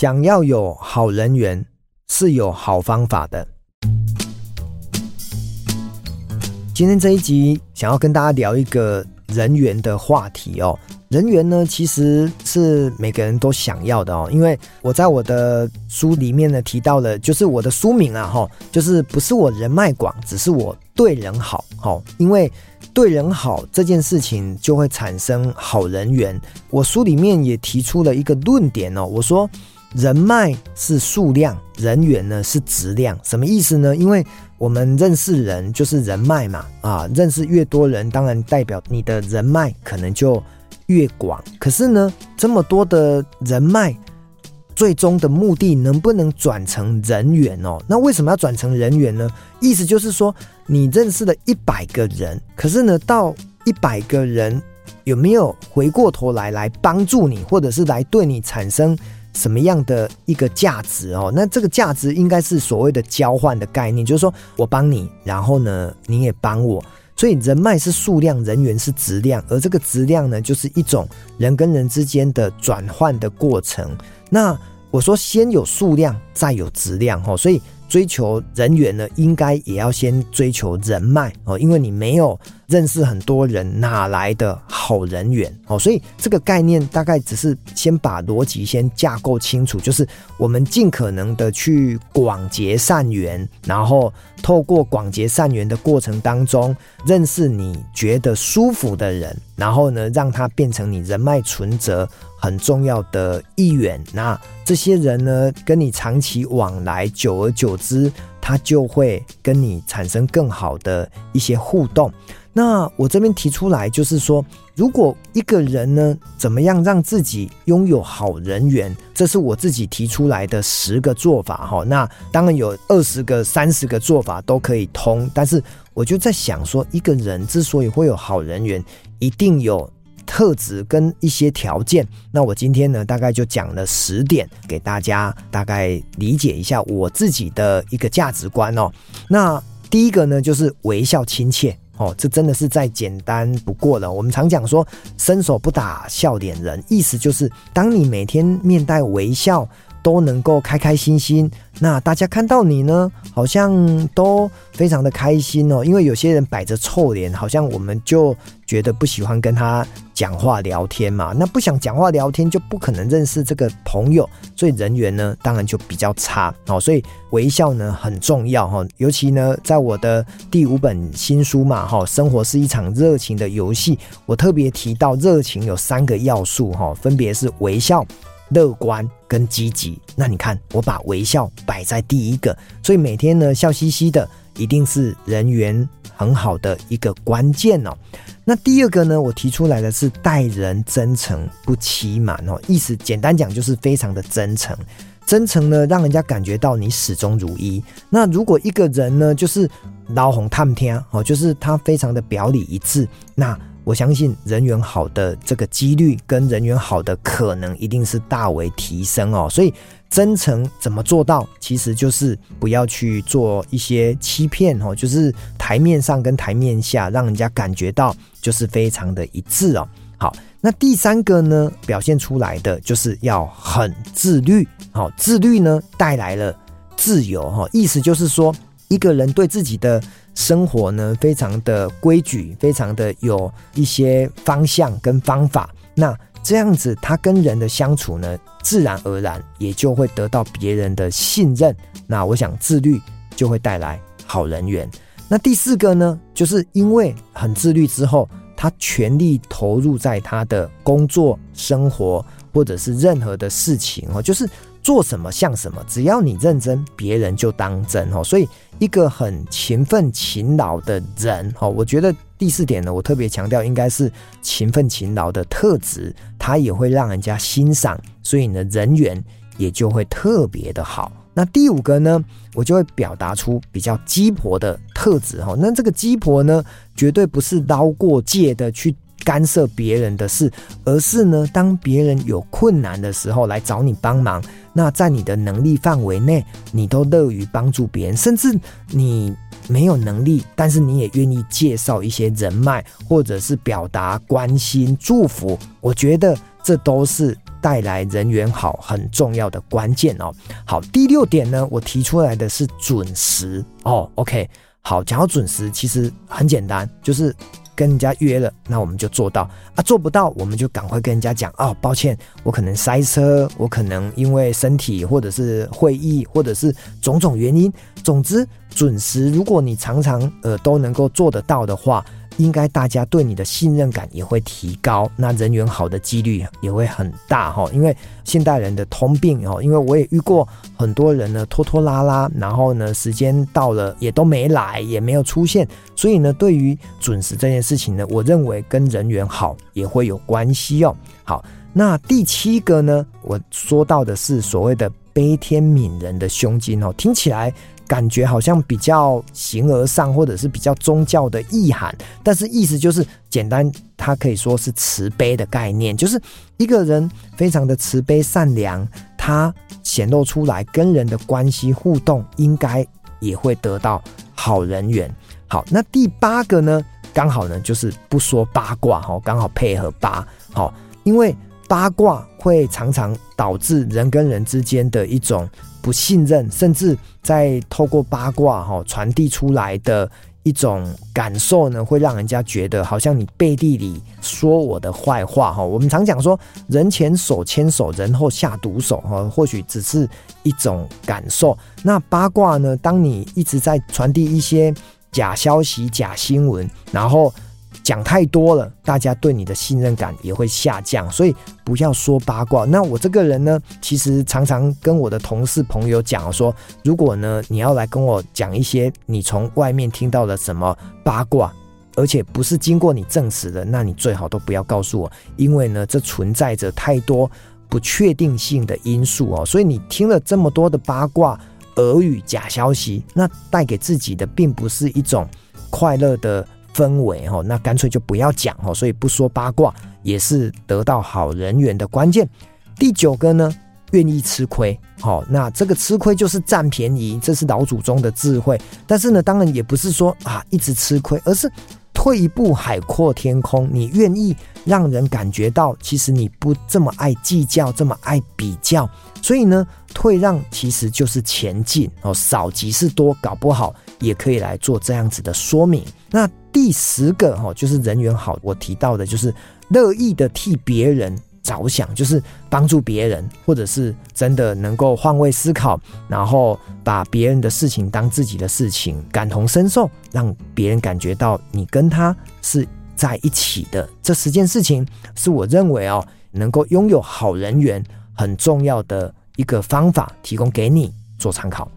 想要有好人缘是有好方法的。今天这一集想要跟大家聊一个人缘的话题哦。人缘呢，其实是每个人都想要的哦。因为我在我的书里面呢提到了，就是我的书名啊，哈，就是不是我人脉广，只是我对人好，哈。因为对人好这件事情就会产生好人缘。我书里面也提出了一个论点哦，我说人脉是数量，人缘呢是质量。什么意思呢？因为我们认识人就是人脉嘛，啊，认识越多人，当然代表你的人脉可能就越广。可是呢，这么多的人脉，最终的目的能不能转成人缘哦？那为什么要转成人缘呢？意思就是说，你认识了一百个人，可是呢，到一百个人有没有回过头来来帮助你，或者是来对你产生？什么样的一个价值哦？那这个价值应该是所谓的交换的概念，就是说我帮你，然后呢，你也帮我。所以人脉是数量，人员是质量，而这个质量呢，就是一种人跟人之间的转换的过程。那我说先有数量，再有质量哦，所以。追求人员呢，应该也要先追求人脉哦，因为你没有认识很多人，哪来的好人缘哦？所以这个概念大概只是先把逻辑先架构清楚，就是我们尽可能的去广结善缘，然后透过广结善缘的过程当中，认识你觉得舒服的人，然后呢，让他变成你人脉存折很重要的一员。那这些人呢，跟你长期往来，久而久之，他就会跟你产生更好的一些互动。那我这边提出来，就是说，如果一个人呢，怎么样让自己拥有好人缘，这是我自己提出来的十个做法哈。那当然有二十个、三十个做法都可以通，但是我就在想说，一个人之所以会有好人缘，一定有。特质跟一些条件，那我今天呢，大概就讲了十点，给大家大概理解一下我自己的一个价值观哦。那第一个呢，就是微笑亲切哦，这真的是再简单不过了。我们常讲说，伸手不打笑脸人，意思就是当你每天面带微笑，都能够开开心心，那大家看到你呢，好像都非常的开心哦。因为有些人摆着臭脸，好像我们就觉得不喜欢跟他讲话聊天嘛。那不想讲话聊天，就不可能认识这个朋友，所以人缘呢，当然就比较差哦。所以微笑呢很重要哈，尤其呢，在我的第五本新书嘛哈，生活是一场热情的游戏，我特别提到热情有三个要素哈，分别是微笑。乐观跟积极，那你看我把微笑摆在第一个，所以每天呢笑嘻嘻的，一定是人缘很好的一个关键哦。那第二个呢，我提出来的是待人真诚不欺瞒哦，意思简单讲就是非常的真诚，真诚呢让人家感觉到你始终如一。那如果一个人呢就是老红探天哦，就是他非常的表里一致，那。我相信人缘好的这个几率跟人缘好的可能一定是大为提升哦，所以真诚怎么做到？其实就是不要去做一些欺骗哦，就是台面上跟台面下让人家感觉到就是非常的一致哦。好，那第三个呢，表现出来的就是要很自律，好，自律呢带来了自由哈，意思就是说一个人对自己的。生活呢，非常的规矩，非常的有一些方向跟方法。那这样子，他跟人的相处呢，自然而然也就会得到别人的信任。那我想，自律就会带来好人缘。那第四个呢，就是因为很自律之后，他全力投入在他的工作、生活或者是任何的事情哦，就是。做什么像什么，只要你认真，别人就当真哦。所以，一个很勤奋勤劳的人哦，我觉得第四点呢，我特别强调应该是勤奋勤劳的特质，他也会让人家欣赏，所以呢，人缘也就会特别的好。那第五个呢，我就会表达出比较鸡婆的特质哈。那这个鸡婆呢，绝对不是捞过界的去。干涉别人的事，而是呢，当别人有困难的时候来找你帮忙，那在你的能力范围内，你都乐于帮助别人，甚至你没有能力，但是你也愿意介绍一些人脉，或者是表达关心、祝福。我觉得这都是带来人缘好很重要的关键哦。好，第六点呢，我提出来的是准时哦。OK，好，讲到准时，其实很简单，就是跟人家约了，那我们就做到啊，做不到我们就赶快跟人家讲哦，抱歉，我可能塞车，我可能因为身体或者是会议或者是种种原因，总之准时，如果你常常呃都能够做得到的话。应该大家对你的信任感也会提高，那人缘好的几率也会很大哈。因为现代人的通病哦，因为我也遇过很多人呢拖拖拉拉，然后呢时间到了也都没来，也没有出现，所以呢对于准时这件事情呢，我认为跟人缘好也会有关系哦。好，那第七个呢，我说到的是所谓的悲天悯人的胸襟哦，听起来。感觉好像比较形而上，或者是比较宗教的意涵，但是意思就是简单，它可以说是慈悲的概念，就是一个人非常的慈悲善良，他显露出来跟人的关系互动，应该也会得到好人缘。好，那第八个呢，刚好呢就是不说八卦哈，刚好配合八好，因为八卦会常常导致人跟人之间的一种。不信任，甚至在透过八卦哈传递出来的一种感受呢，会让人家觉得好像你背地里说我的坏话哈。我们常讲说，人前手牵手，人后下毒手哈，或许只是一种感受。那八卦呢？当你一直在传递一些假消息、假新闻，然后。讲太多了，大家对你的信任感也会下降，所以不要说八卦。那我这个人呢，其实常常跟我的同事朋友讲说，如果呢你要来跟我讲一些你从外面听到的什么八卦，而且不是经过你证实的，那你最好都不要告诉我，因为呢这存在着太多不确定性的因素哦。所以你听了这么多的八卦、耳语、假消息，那带给自己的并不是一种快乐的。氛围哈，那干脆就不要讲哈，所以不说八卦也是得到好人缘的关键。第九个呢，愿意吃亏，好，那这个吃亏就是占便宜，这是老祖宗的智慧。但是呢，当然也不是说啊一直吃亏，而是退一步海阔天空，你愿意让人感觉到其实你不这么爱计较，这么爱比较。所以呢，退让其实就是前进哦，少即是多，搞不好也可以来做这样子的说明。那第十个哈，就是人缘好，我提到的就是乐意的替别人着想，就是帮助别人，或者是真的能够换位思考，然后把别人的事情当自己的事情，感同身受，让别人感觉到你跟他是在一起的。这十件事情是我认为哦，能够拥有好人缘很重要的一个方法，提供给你做参考。